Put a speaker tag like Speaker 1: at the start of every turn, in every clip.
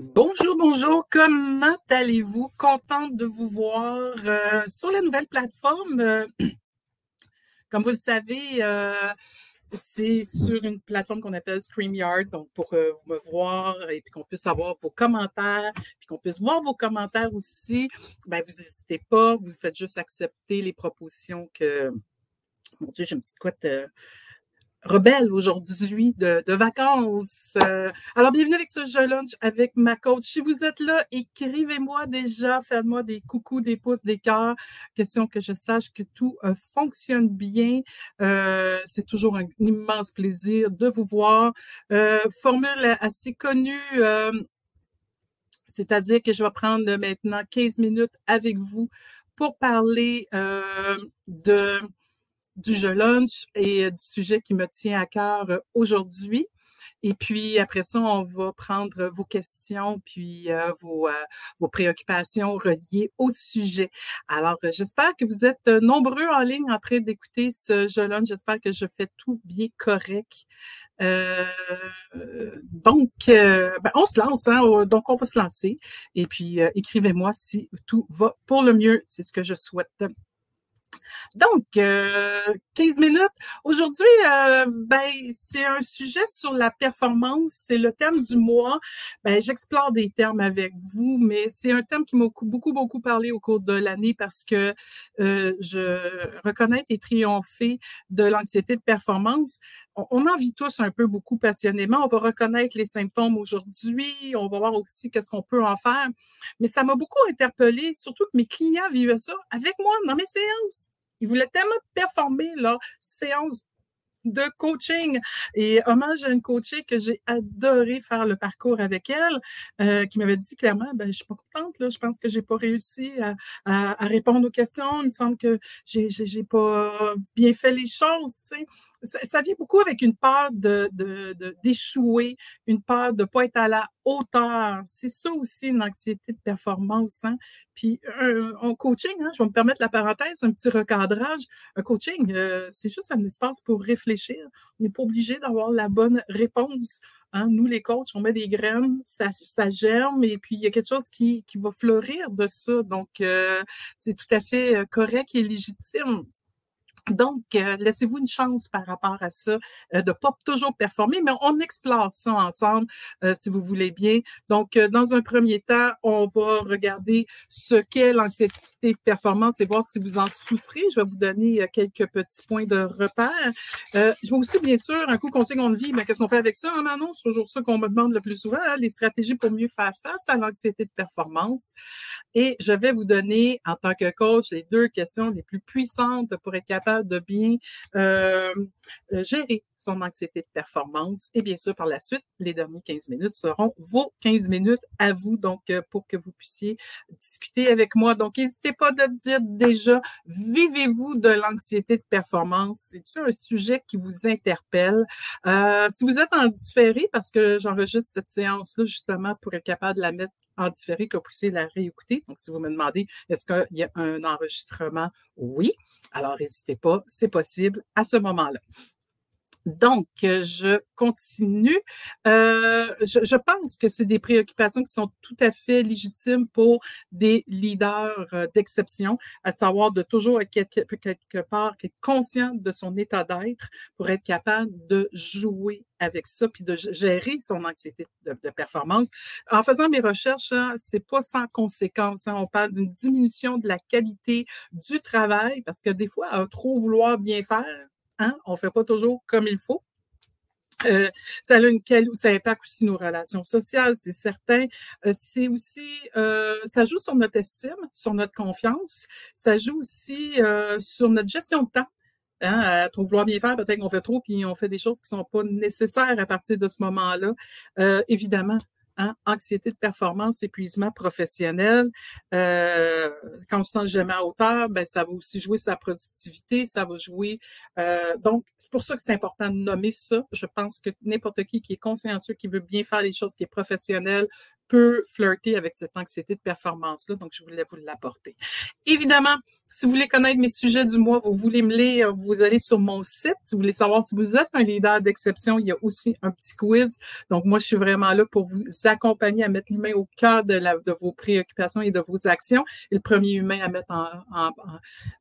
Speaker 1: Bonjour, bonjour, comment allez-vous? Contente de vous voir euh, sur la nouvelle plateforme. Euh, comme vous le savez, euh, c'est sur une plateforme qu'on appelle StreamYard, donc pour vous me voir et puis qu'on puisse avoir vos commentaires, puis qu'on puisse voir vos commentaires aussi, ben vous n'hésitez pas, vous faites juste accepter les propositions que. Mon Dieu, j'ai une petite couette rebelle aujourd'hui de, vacances. Euh, alors, bienvenue avec ce jeu lunch avec ma coach. Si vous êtes là, écrivez-moi déjà, faites-moi des coucous, des pouces, des cœurs, question que je sache que tout euh, fonctionne bien. Euh, c'est toujours un, immense plaisir de vous voir. formule assez connue. c'est-à-dire que je vais prendre maintenant 15 minutes avec vous pour parler de du jeu lunch et euh, du sujet qui me tient à cœur euh, aujourd'hui. Et puis après ça, on va prendre vos questions puis euh, vos, vos, préoccupations reliées au sujet. Alors, j'espère que vous êtes nombreux en ligne en train d'écouter ce jeu lunch. J'espère que je fais tout bien correct. donc, ben, on se lance, hein? donc on va se lancer. Et puis, écrivez-moi si tout va pour le mieux. C'est ce que je souhaite. Donc, 15 euh, minutes. Aujourd'hui, euh, ben, c'est un sujet sur la performance. C'est le thème du mois. Ben, j'explore des termes avec vous, mais c'est un thème qui m'a beaucoup, beaucoup parlé au cours de l'année parce que euh, je reconnais et triompher de l'anxiété de performance. On, en vit tous un peu beaucoup passionnément. On va reconnaître les symptômes aujourd'hui. On va voir aussi qu'est-ce qu'on peut en faire. Mais ça m'a beaucoup interpellée, surtout que mes clients vivaient ça avec moi dans mes séances. Il voulait tellement performer leur séance de coaching. Et hommage à une coachée que j'ai adoré faire le parcours avec elle, euh, qui m'avait dit clairement, ben, je suis pas contente, là, je pense que j'ai pas réussi à, répondre aux questions. Il me semble que j'ai, pas bien fait les choses, ça, vient beaucoup avec une peur de, d'échouer, une peur de ne pas être à la hauteur. C'est ça aussi une anxiété de performance. Hein. Puis en coaching, hein, je vais me permettre la parenthèse, un petit recadrage. Un coaching, euh, c'est juste un espace pour réfléchir. On n'est pas obligé d'avoir la bonne réponse. Hein. Nous, les coachs, on met des graines, ça, ça germe et puis il y a quelque chose qui, qui va fleurir de ça. Donc, euh, c'est tout à fait euh, correct et légitime. Donc, euh, laissez-vous une chance par rapport à ça, euh, de pas toujours performer, mais on explore ça ensemble, euh, si vous voulez bien. Donc, dans un premier temps, on va regarder ce qu'est l'anxiété de performance et voir si vous en souffrez. Je vais vous donner quelques petits points de repère. je vais aussi, bien sûr, un coup conseil de vie, mais qu'est-ce qu'on fait avec ça, hein, Manon? C'est toujours ça qu'on me demande le plus souvent, hein, les stratégies pour mieux faire face à l'anxiété de performance. Et je vais vous donner, en tant que coach, les deux questions les plus puissantes pour être capable de bien euh, euh, gérer son anxiété de performance. Et bien sûr, par la suite, les derniers 15 minutes seront vos 15 minutes à vous, donc euh, pour que vous puissiez discuter avec moi. Donc, n'hésitez pas de dire déjà, vivez-vous de l'anxiété de performance? C'est un sujet qui vous interpelle? si vous êtes en différé, parce que j'enregistre cette séance-là justement pour être capable de la mettre en différé que vous puissiez la réécouter. Donc, si vous me demandez, est-ce qu'il y a un enregistrement? Oui. Alors, n'hésitez pas, c'est possible à ce moment-là. Donc, je continue. Euh, je, pense que c'est des préoccupations qui sont tout à fait légitimes pour des leaders euh, d'exception, à savoir de toujours être quelque, quelque part être conscient de son état d'être pour être capable de jouer avec ça, puis de gérer son anxiété de, performance. En faisant mes recherches, hein, c'est pas sans conséquence. Hein. On parle d'une diminution de la qualité du travail parce que des fois, trop vouloir bien faire, Hein? On ne fait pas toujours comme il faut. Euh, ça a une ça impacte aussi nos relations sociales, c'est certain. Euh, c'est aussi, euh, ça joue sur notre estime, sur notre confiance. Ça joue aussi sur notre gestion de temps. Hein, à trop vouloir bien faire, peut-être qu'on fait trop, puis on fait des choses qui sont pas nécessaires à partir de ce moment-là. évidemment, Hein, anxiété de performance, épuisement professionnel. Euh, quand on se sent jamais à hauteur, ben, ça va aussi jouer sa productivité, ça va jouer. Euh, donc, c'est pour ça que c'est important de nommer ça. Je pense que n'importe qui qui est consciencieux, qui veut bien faire les choses, qui est professionnel, peut flirter avec cette anxiété de performance-là. Donc, je voulais vous l'apporter. Évidemment, si vous voulez connaître mes sujets du mois, vous voulez me lire, vous allez sur mon site. Si vous voulez savoir si vous êtes un leader d'exception, il y a aussi un petit quiz. Donc, moi, je suis vraiment là pour vous accompagner à mettre l'humain au cœur de, vos préoccupations et de vos actions. Et le premier humain à mettre en,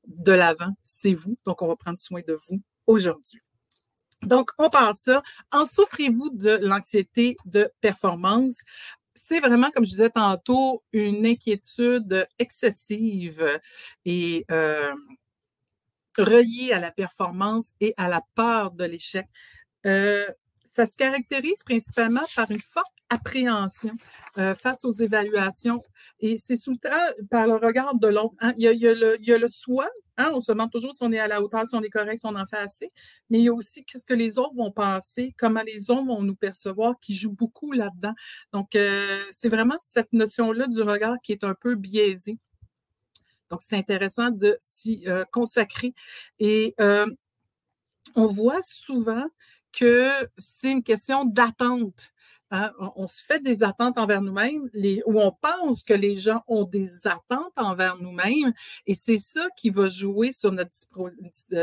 Speaker 1: de l'avant, c'est vous. Donc, on va prendre soin de vous aujourd'hui. Donc, on part ça. En souffrez-vous de l'anxiété de performance? C'est vraiment, comme je disais tantôt, une inquiétude excessive et euh, reliée à la performance et à la peur de l'échec. Euh, ça se caractérise principalement par une forte appréhension euh, face aux évaluations. Et c'est sous par le regard de l'autre. Hein. Il, y a, le, soi, hein. on se demande toujours si on est à la hauteur, si on est correct, si on en fait assez, mais il y a aussi qu'est-ce que les autres vont penser, comment les autres vont nous percevoir, qui joue beaucoup là-dedans. Donc, euh, c'est vraiment cette notion-là du regard qui est un peu biaisée. Donc, c'est intéressant de s'y euh, consacrer. Et on voit souvent que c'est une question d'attente. Hein, on, se fait des attentes envers nous-mêmes, ou on pense que les gens ont des attentes envers nous-mêmes, et c'est ça qui va jouer sur notre,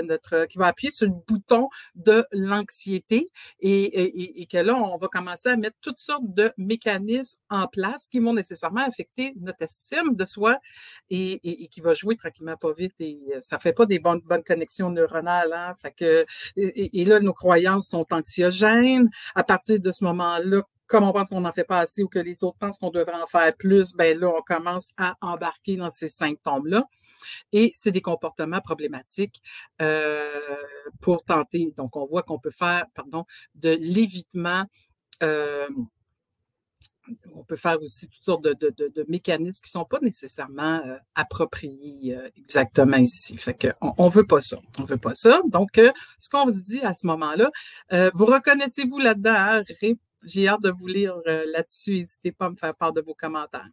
Speaker 1: notre, qui va appuyer sur le bouton de l'anxiété, et, et, que là, on va commencer à mettre toutes sortes de mécanismes en place qui vont nécessairement affecter notre estime de soi, et, qui va jouer tranquillement pas vite, et euh, ça fait pas des bonnes, bonnes connexions neuronales, hein, fait que, et là, nos croyances sont anxiogènes. À partir de ce moment-là, comme on pense qu'on n'en fait pas assez ou que les autres pensent qu'on devrait en faire plus, ben là, on commence à embarquer dans ces symptômes-là. Et c'est des comportements problématiques euh, pour tenter. Donc, on voit qu'on peut faire, pardon, de l'évitement. Euh, on peut faire aussi toutes sortes de, mécanismes qui ne sont pas nécessairement euh, appropriés exactement ici. Fait qu'on ne veut pas ça. On veut pas ça. Donc, ce qu'on vous dit à ce moment-là, vous reconnaissez-vous là-dedans, hein? J'ai hâte de vous lire euh, là-dessus. N'hésitez pas à me faire part de vos commentaires.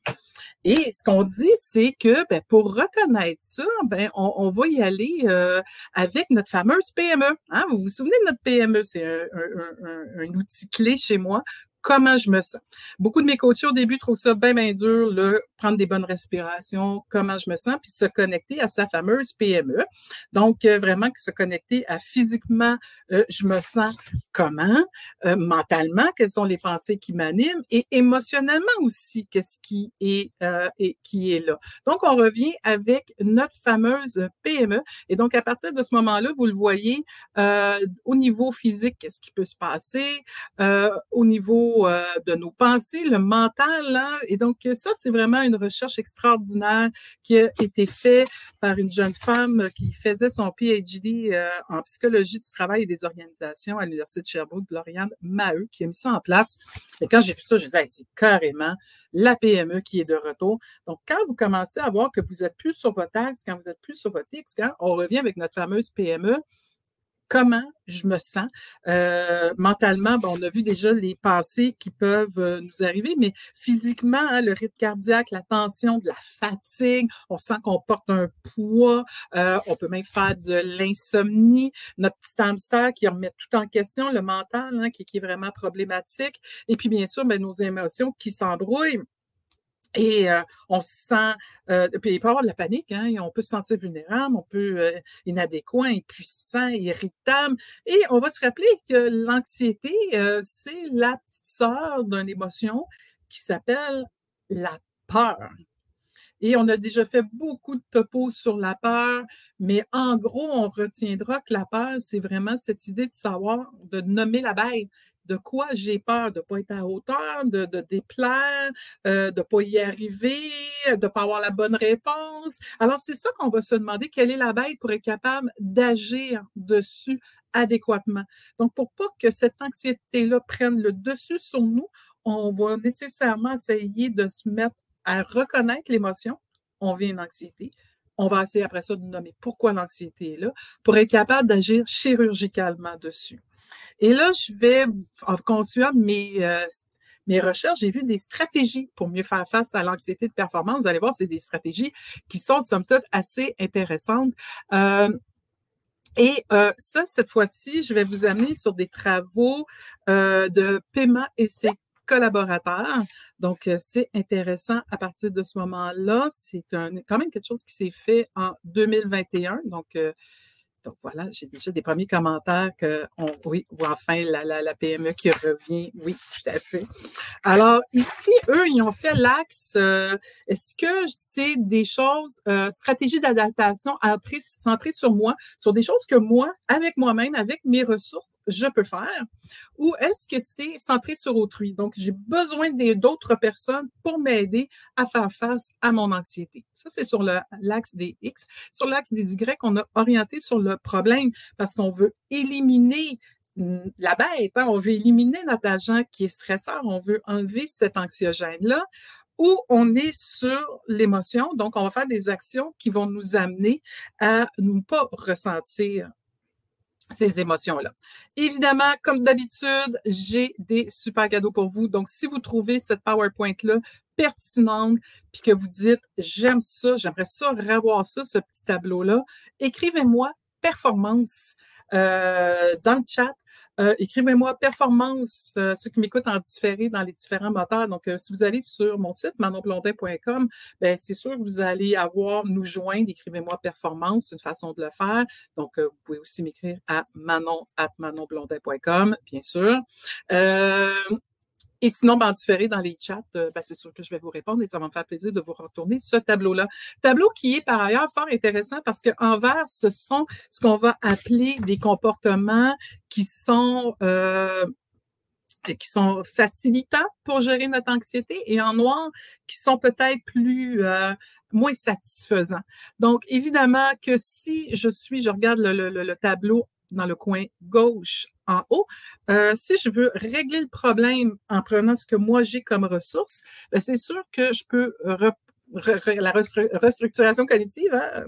Speaker 1: Et ce qu'on dit, c'est que ben, pour reconnaître ça, ben, on, va y aller euh, avec notre fameuse PME. Hein? Vous vous souvenez de notre PME? C'est un, outil clé chez moi comment je me sens. Beaucoup de mes coachs au début trouvent ça bien, bien dur, le prendre des bonnes respirations, comment je me sens, puis se connecter à sa fameuse PME. Donc, euh, vraiment se connecter à physiquement, euh, je me sens comment, euh, mentalement, quelles sont les pensées qui m'animent, et émotionnellement aussi, qu'est-ce qui est, et qui est là. Donc, on revient avec notre fameuse PME. Et donc, à partir de ce moment-là, vous le voyez, au niveau physique, qu'est-ce qui peut se passer, au niveau euh, de nos pensées, le mental. Et donc, ça, c'est vraiment une recherche extraordinaire qui a été faite par une jeune femme qui faisait son PhD euh, en psychologie du travail et des organisations à l'Université de Sherbrooke, Lauriane Maheu, qui a mis ça en place. Et quand j'ai vu ça, je disais, c'est carrément la PME qui est de retour. Donc, quand vous commencez à voir que vous êtes plus sur votre axe, quand vous êtes plus sur votre X, quand on revient avec notre fameuse PME, comment je me sens. Euh, mentalement, on a vu déjà les pensées qui peuvent euh, nous arriver, mais physiquement, hein, le rythme cardiaque, la tension, de la fatigue, on sent qu'on porte un poids, euh, on peut même faire de l'insomnie, notre petit hamster qui remet tout en question, le mental hein, qui, qui, est vraiment problématique, et puis bien sûr, ben, nos émotions qui s'embrouillent. Et euh, on se sent, euh, puis il peut y avoir de la panique, hein, on peut se sentir vulnérable, on peut euh, inadéquat, impuissant, irritable. Et on va se rappeler que l'anxiété, c'est la petite sœur d'une émotion qui s'appelle la peur. Et on a déjà fait beaucoup de topos sur la peur, mais en gros, on retiendra que la peur, c'est vraiment cette idée de savoir, de nommer la bête de quoi j'ai peur, de ne pas être à hauteur, de, de déplaire, euh, de ne pas y arriver, de ne pas avoir la bonne réponse. Alors, c'est ça qu'on va se demander, quelle est la bête pour être capable d'agir dessus adéquatement. Donc, pour pas que cette anxiété-là prenne le dessus sur nous, on va nécessairement essayer de se mettre à reconnaître l'émotion. On vit une anxiété. On va essayer après ça de nommer pourquoi l'anxiété est là pour être capable d'agir chirurgicalement dessus. Et là, je vais, en continuant mes, euh, mes recherches, j'ai vu des stratégies pour mieux faire face à l'anxiété de performance. Vous allez voir, c'est des stratégies qui sont, somme toute, assez intéressantes. Euh, et euh, ça, cette fois-ci, je vais vous amener sur des travaux de Pema et ses collaborateurs. Donc, euh, c'est intéressant à partir de ce moment-là. C'est quand même quelque chose qui s'est fait en 2021. Donc, euh, donc voilà, j'ai déjà des premiers commentaires que oui, ou enfin la, la, PME qui revient. Oui, tout à fait. Alors, ici, eux, ils ont fait l'axe. Euh, est-ce que c'est des choses, euh, stratégie d'adaptation centrée sur moi, sur des choses que moi, avec moi-même, avec mes ressources, je peux faire ou est-ce que c'est centré sur autrui? Donc, j'ai besoin d'autres personnes pour m'aider à faire face à mon anxiété. Ça, c'est sur l'axe des X. Sur l'axe des Y, on a orienté sur le problème parce qu'on veut éliminer la bête, hein. on veut éliminer notre agent qui est stresseur, on veut enlever cet anxiogène-là ou on est sur l'émotion, donc on va faire des actions qui vont nous amener à ne pas ressentir ces émotions-là. Évidemment, comme d'habitude, j'ai des super cadeaux pour vous. Donc, si vous trouvez cette PowerPoint-là pertinente, puis que vous dites, j'aime ça, j'aimerais ça revoir ça, ce petit tableau-là, écrivez-moi performance euh, dans le chat. Euh, écrivez-moi performance, euh, ceux qui m'écoutent en différé dans les différents moteurs. Donc, euh, si vous allez sur mon site manonblondin.com, ben, c'est sûr que vous allez avoir nous joindre. Écrivez-moi performance, une façon de le faire. Donc, vous pouvez aussi m'écrire à manon bien sûr. Et sinon, ben, différé dans les chats, euh, ben, c'est sûr que je vais vous répondre et ça va me faire plaisir de vous retourner ce tableau-là. Tableau qui est par ailleurs fort intéressant parce qu'en vert, ce sont ce qu'on va appeler des comportements qui sont euh, qui sont facilitants pour gérer notre anxiété et en noir qui sont peut-être plus euh, moins satisfaisants. Donc évidemment que si je suis, je regarde le, le, le tableau dans le coin gauche en haut. Euh, si je veux régler le problème en prenant ce que moi j'ai comme ressource, ben, c'est sûr que je peux la restructuration cognitive, hein,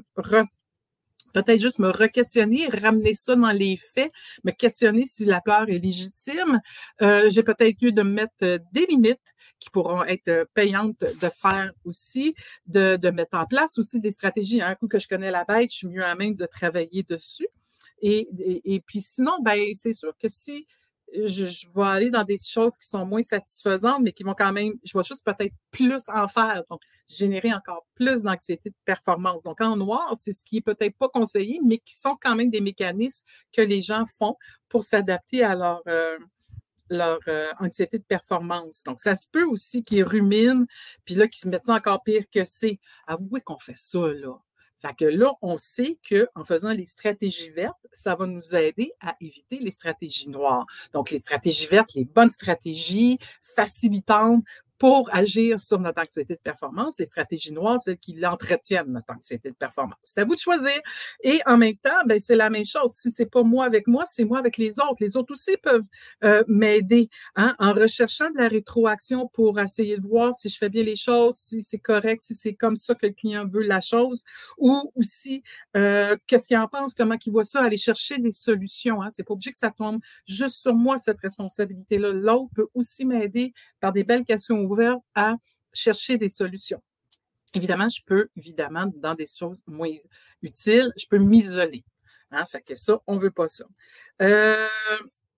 Speaker 1: peut-être juste me re-questionner, ramener ça dans les faits, me questionner si la peur est légitime. Euh, j'ai peut-être lieu de mettre euh, des limites qui pourront être payantes de faire aussi, de, de mettre en place aussi des stratégies. Un coup que je connais la bête, je suis mieux à même de travailler dessus. Et, puis sinon, ben, c'est sûr que si je, vais aller dans des choses qui sont moins satisfaisantes, mais qui vont quand même, je vais juste peut-être plus en faire, donc générer encore plus d'anxiété de performance. Donc en noir, c'est ce qui est peut-être pas conseillé, mais qui sont quand même des mécanismes que les gens font pour s'adapter à leur, euh, leur euh, anxiété de performance. Donc, ça se peut aussi qu'ils ruminent, puis là, qu'ils se mettent ça encore pire que c'est. Avouez qu'on fait ça, là. Fait que là, on sait qu'en faisant les stratégies vertes, ça va nous aider à éviter les stratégies noires. Donc, les stratégies vertes, les bonnes stratégies facilitantes pour agir sur notre anxiété de performance. Les stratégies noires, celles qui l'entretiennent, notre anxiété de performance. C'est à vous de choisir. Et en même temps, ben, c'est la même chose. Si c'est pas moi avec moi, c'est moi avec les autres. Les autres aussi peuvent euh, m'aider hein, en recherchant de la rétroaction pour essayer de voir si je fais bien les choses, si c'est correct, si c'est comme ça que le client veut la chose, ou aussi euh, qu'est-ce qu'il en pense, comment il voit ça, aller chercher des solutions. Hein. C'est pas obligé que ça tombe juste sur moi, cette responsabilité-là. L'autre peut aussi m'aider par des belles questions à chercher des solutions. Évidemment, je peux, évidemment, dans des choses moins utiles, je peux m'isoler. Hein, fait que ça, on veut pas ça. Euh,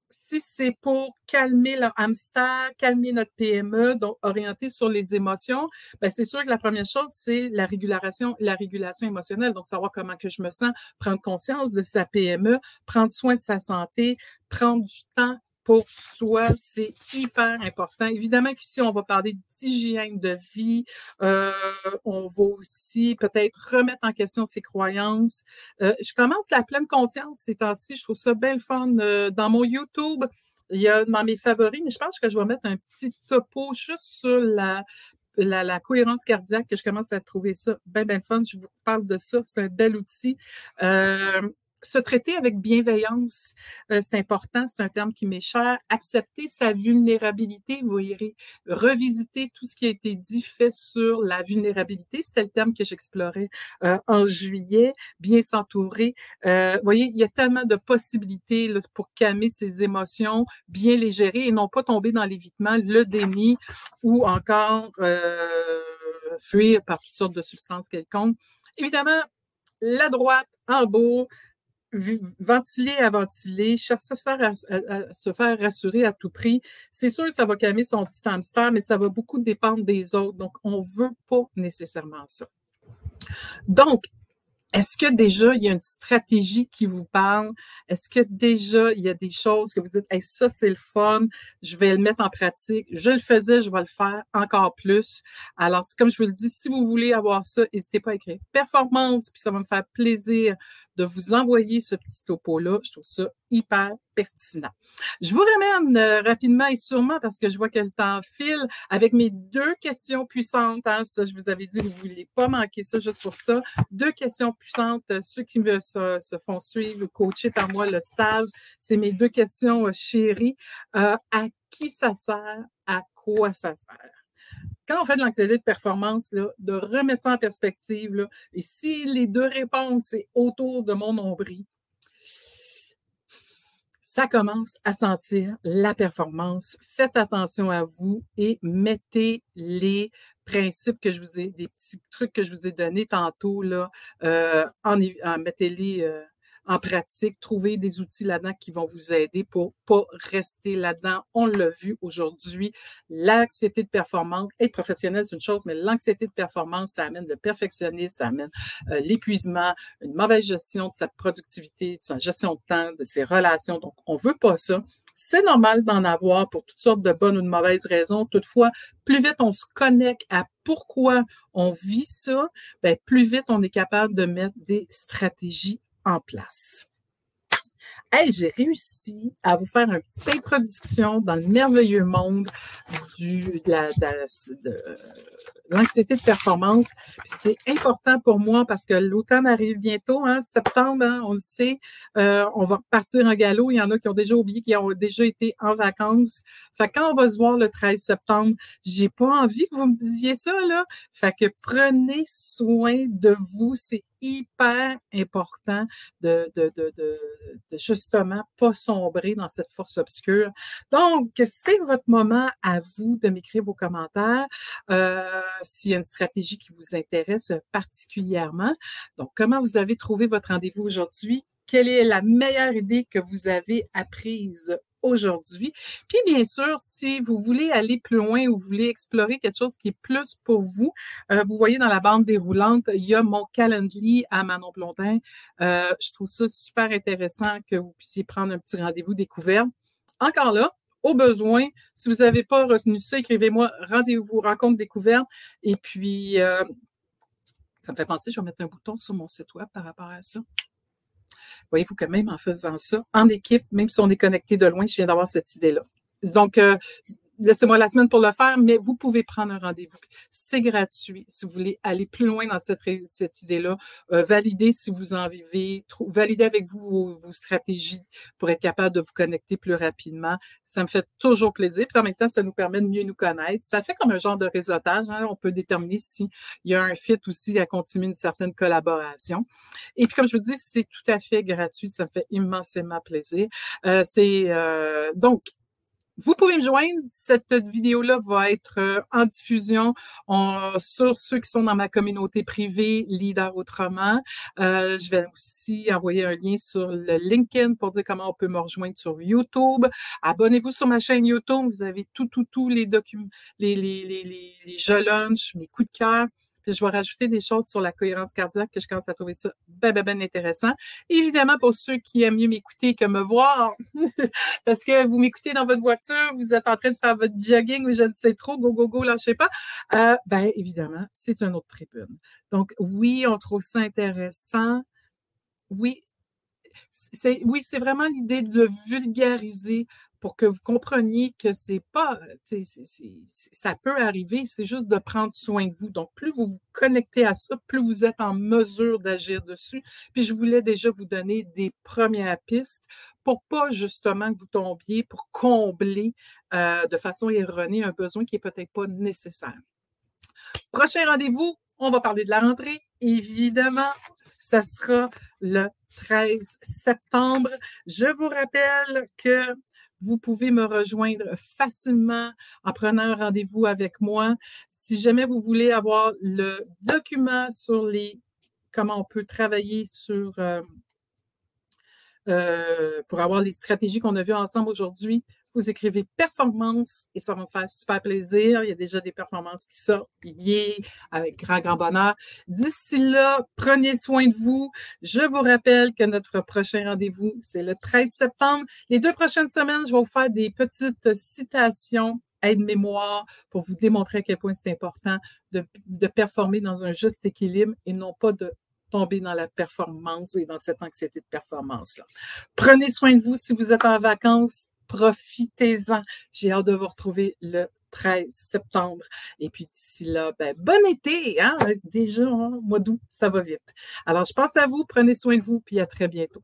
Speaker 1: si c'est pour calmer leur hamster, calmer notre PME, donc orienter sur les émotions, ben c'est sûr que la première chose, c'est la régulation, la régulation émotionnelle. Donc, savoir comment que je me sens, prendre conscience de sa PME, prendre soin de sa santé, prendre du temps pour soi, c'est hyper important. Évidemment qu'ici, on va parler d'hygiène de vie. Euh, on va aussi peut-être remettre en question ses croyances. Euh, je commence la pleine conscience ces temps-ci. Je trouve ça bien fun. Euh, dans mon YouTube, il y a dans mes favoris, mais je pense que je vais mettre un petit topo juste sur la la, la, cohérence cardiaque, que je commence à trouver ça bien, bien fun. Je vous parle de ça. C'est un bel outil. Euh, se traiter avec bienveillance, euh, c'est important, c'est un terme qui m'est cher. Accepter sa vulnérabilité, vous irez revisiter tout ce qui a été dit, fait sur la vulnérabilité. C'était le terme que j'explorais euh, en juillet. Bien s'entourer. Euh, vous voyez, il y a tellement de possibilités pour calmer ses émotions, bien les gérer et non pas tomber dans l'évitement, le déni ou encore fuir par toutes sortes de substances quelconques. Évidemment, la droite en beau, ventiler à ventiler, chercher à, à, se faire rassurer à tout prix. C'est sûr que ça va calmer son petit hamster, mais ça va beaucoup dépendre des autres. Donc, on ne veut pas nécessairement ça. Donc, est-ce que déjà il y a une stratégie qui vous parle? Est-ce que déjà il y a des choses que vous dites, hey, ça c'est le fun, je vais le mettre en pratique. Je le faisais, je vais le faire encore plus. Alors, comme je vous le dis, si vous voulez avoir ça, n'hésitez pas à écrire performance, puis ça va me faire plaisir de vous envoyer ce petit topo-là. Je trouve ça hyper pertinent. Je vous ramène euh, rapidement et sûrement parce que je vois que le temps file avec mes deux questions puissantes. Hein, ça, je vous avais dit, vous ne voulez pas manquer ça juste pour ça. Deux questions puissantes. Euh, ceux qui me se, font suivre ou coacher par moi le savent. C'est mes deux questions euh, chéries. à qui ça sert? À quoi ça sert? Quand on fait de l'anxiété de performance, de remettre ça en perspective, et si les deux réponses c'est autour de mon nombril, ça commence à sentir la performance. Faites attention à vous et mettez les principes que je vous ai, des petits trucs que je vous ai donnés tantôt, là, euh, en, mettez-les euh, en pratique, trouver des outils là-dedans qui vont vous aider pour pas rester là-dedans. On l'a vu aujourd'hui, l'anxiété de performance, être professionnel, c'est une chose, mais l'anxiété de performance, ça amène le perfectionnisme, ça amène euh, l'épuisement, une mauvaise gestion de sa productivité, de sa gestion de temps, de ses relations. Donc, on veut pas ça. C'est normal d'en avoir pour toutes sortes de bonnes ou de mauvaises raisons. Toutefois, plus vite on se connecte à pourquoi on vit ça, bien, plus vite on est capable de mettre des stratégies en place. Hey, j'ai réussi à vous faire une petite introduction dans le merveilleux monde de la, de, l'anxiété de performance. C'est important pour moi parce que l'automne arrive bientôt, hein, septembre, hein, on le sait. Euh, on va repartir en galop. Il y en a qui ont déjà oublié, qui ont déjà été en vacances. Fait quand on va se voir le 13 septembre, j'ai pas envie que vous me disiez ça, là. Que prenez soin de vous. C'est hyper important de, justement pas sombrer dans cette force obscure. Donc, c'est votre moment à vous de m'écrire vos commentaires. Euh, s'il y a une stratégie qui vous intéresse particulièrement. Donc, comment vous avez trouvé votre rendez-vous aujourd'hui? Quelle est la meilleure idée que vous avez apprise? Aujourd'hui. Puis bien sûr, si vous voulez aller plus loin ou vous voulez explorer quelque chose qui est plus pour vous, euh, vous voyez dans la bande déroulante, il y a mon calendrier à Manon Blondin. Euh, je trouve ça super intéressant que vous puissiez prendre un petit rendez-vous découvert. Encore là, au besoin. Si vous n'avez pas retenu ça, écrivez-moi rendez-vous, rencontre découverte. Et puis, euh, ça me fait penser, je vais mettre un bouton sur mon site web par rapport à ça. Voyez-vous que même en faisant ça, en équipe, même si on est connecté de loin, je viens d'avoir cette idée-là. Donc, euh, laissez-moi la semaine pour le faire, mais vous pouvez prendre un rendez-vous. C'est gratuit si vous voulez aller plus loin dans cette, cette idée-là. Euh, valider si vous en vivez, valider avec vous vos, stratégies pour être capable de vous connecter plus rapidement. Ça me fait toujours plaisir. Puis en même temps, ça nous permet de mieux nous connaître. Ça fait comme un genre de réseautage. Hein. On peut déterminer s'il y a un fit aussi à continuer une certaine collaboration. Et puis, comme je vous dis, c'est tout à fait gratuit. Ça me fait immensément plaisir. Euh, c'est euh, donc vous pouvez me joindre. Cette vidéo-là va être euh, en diffusion sur ceux qui sont dans ma communauté privée Leader Autrement. Euh, je vais aussi envoyer un lien sur le LinkedIn pour dire comment on peut me rejoindre sur YouTube. Abonnez-vous sur ma chaîne YouTube. Vous avez tout, tout, tout les documents, les, les, les, les, les jeux lunch, mes coups de cœur. Puis je vais rajouter des choses sur la cohérence cardiaque que je commence à trouver ça ben, ben, ben intéressant. Évidemment, pour ceux qui aiment mieux m'écouter que me voir, parce que vous m'écoutez dans votre voiture, vous êtes en train de faire votre jogging ou je ne sais trop, go, go, go, là, je sais pas. Euh, ben, évidemment, c'est une autre tribune. Donc, oui, on trouve ça intéressant. Oui, c'est, oui, c'est vraiment l'idée de vulgariser pour que vous compreniez que c'est pas, ça peut arriver, c'est juste de prendre soin de vous. Donc, plus vous vous connectez à ça, plus vous êtes en mesure d'agir dessus. Puis, je voulais déjà vous donner des premières pistes pour pas justement que vous tombiez, pour combler euh, de façon erronée un besoin qui est peut-être pas nécessaire. Prochain rendez-vous, on va parler de la rentrée. Évidemment, ça sera le 13 septembre. Je vous rappelle que vous pouvez me rejoindre facilement en prenant un rendez-vous avec moi. Si jamais vous voulez avoir le document sur les comment on peut travailler sur euh, euh, pour avoir les stratégies qu'on a vues ensemble aujourd'hui, vous écrivez performance et ça va me faire super plaisir. Il y a déjà des performances qui sortent, avec grand, grand bonheur. D'ici là, prenez soin de vous. Je vous rappelle que notre prochain rendez-vous, c'est le 13 septembre. Les deux prochaines semaines, je vais vous faire des petites citations aide-mémoire pour vous démontrer à quel point c'est important de, de, performer dans un juste équilibre et non pas de tomber dans la performance et dans cette anxiété de performance-là. Prenez soin de vous si vous êtes en vacances profitez-en. J'ai hâte de vous retrouver le 13 septembre. Et puis d'ici là, ben, bon été, hein? Déjà, hein, mois d'août, ça va vite. Alors, je pense à vous, prenez soin de vous, puis à très bientôt.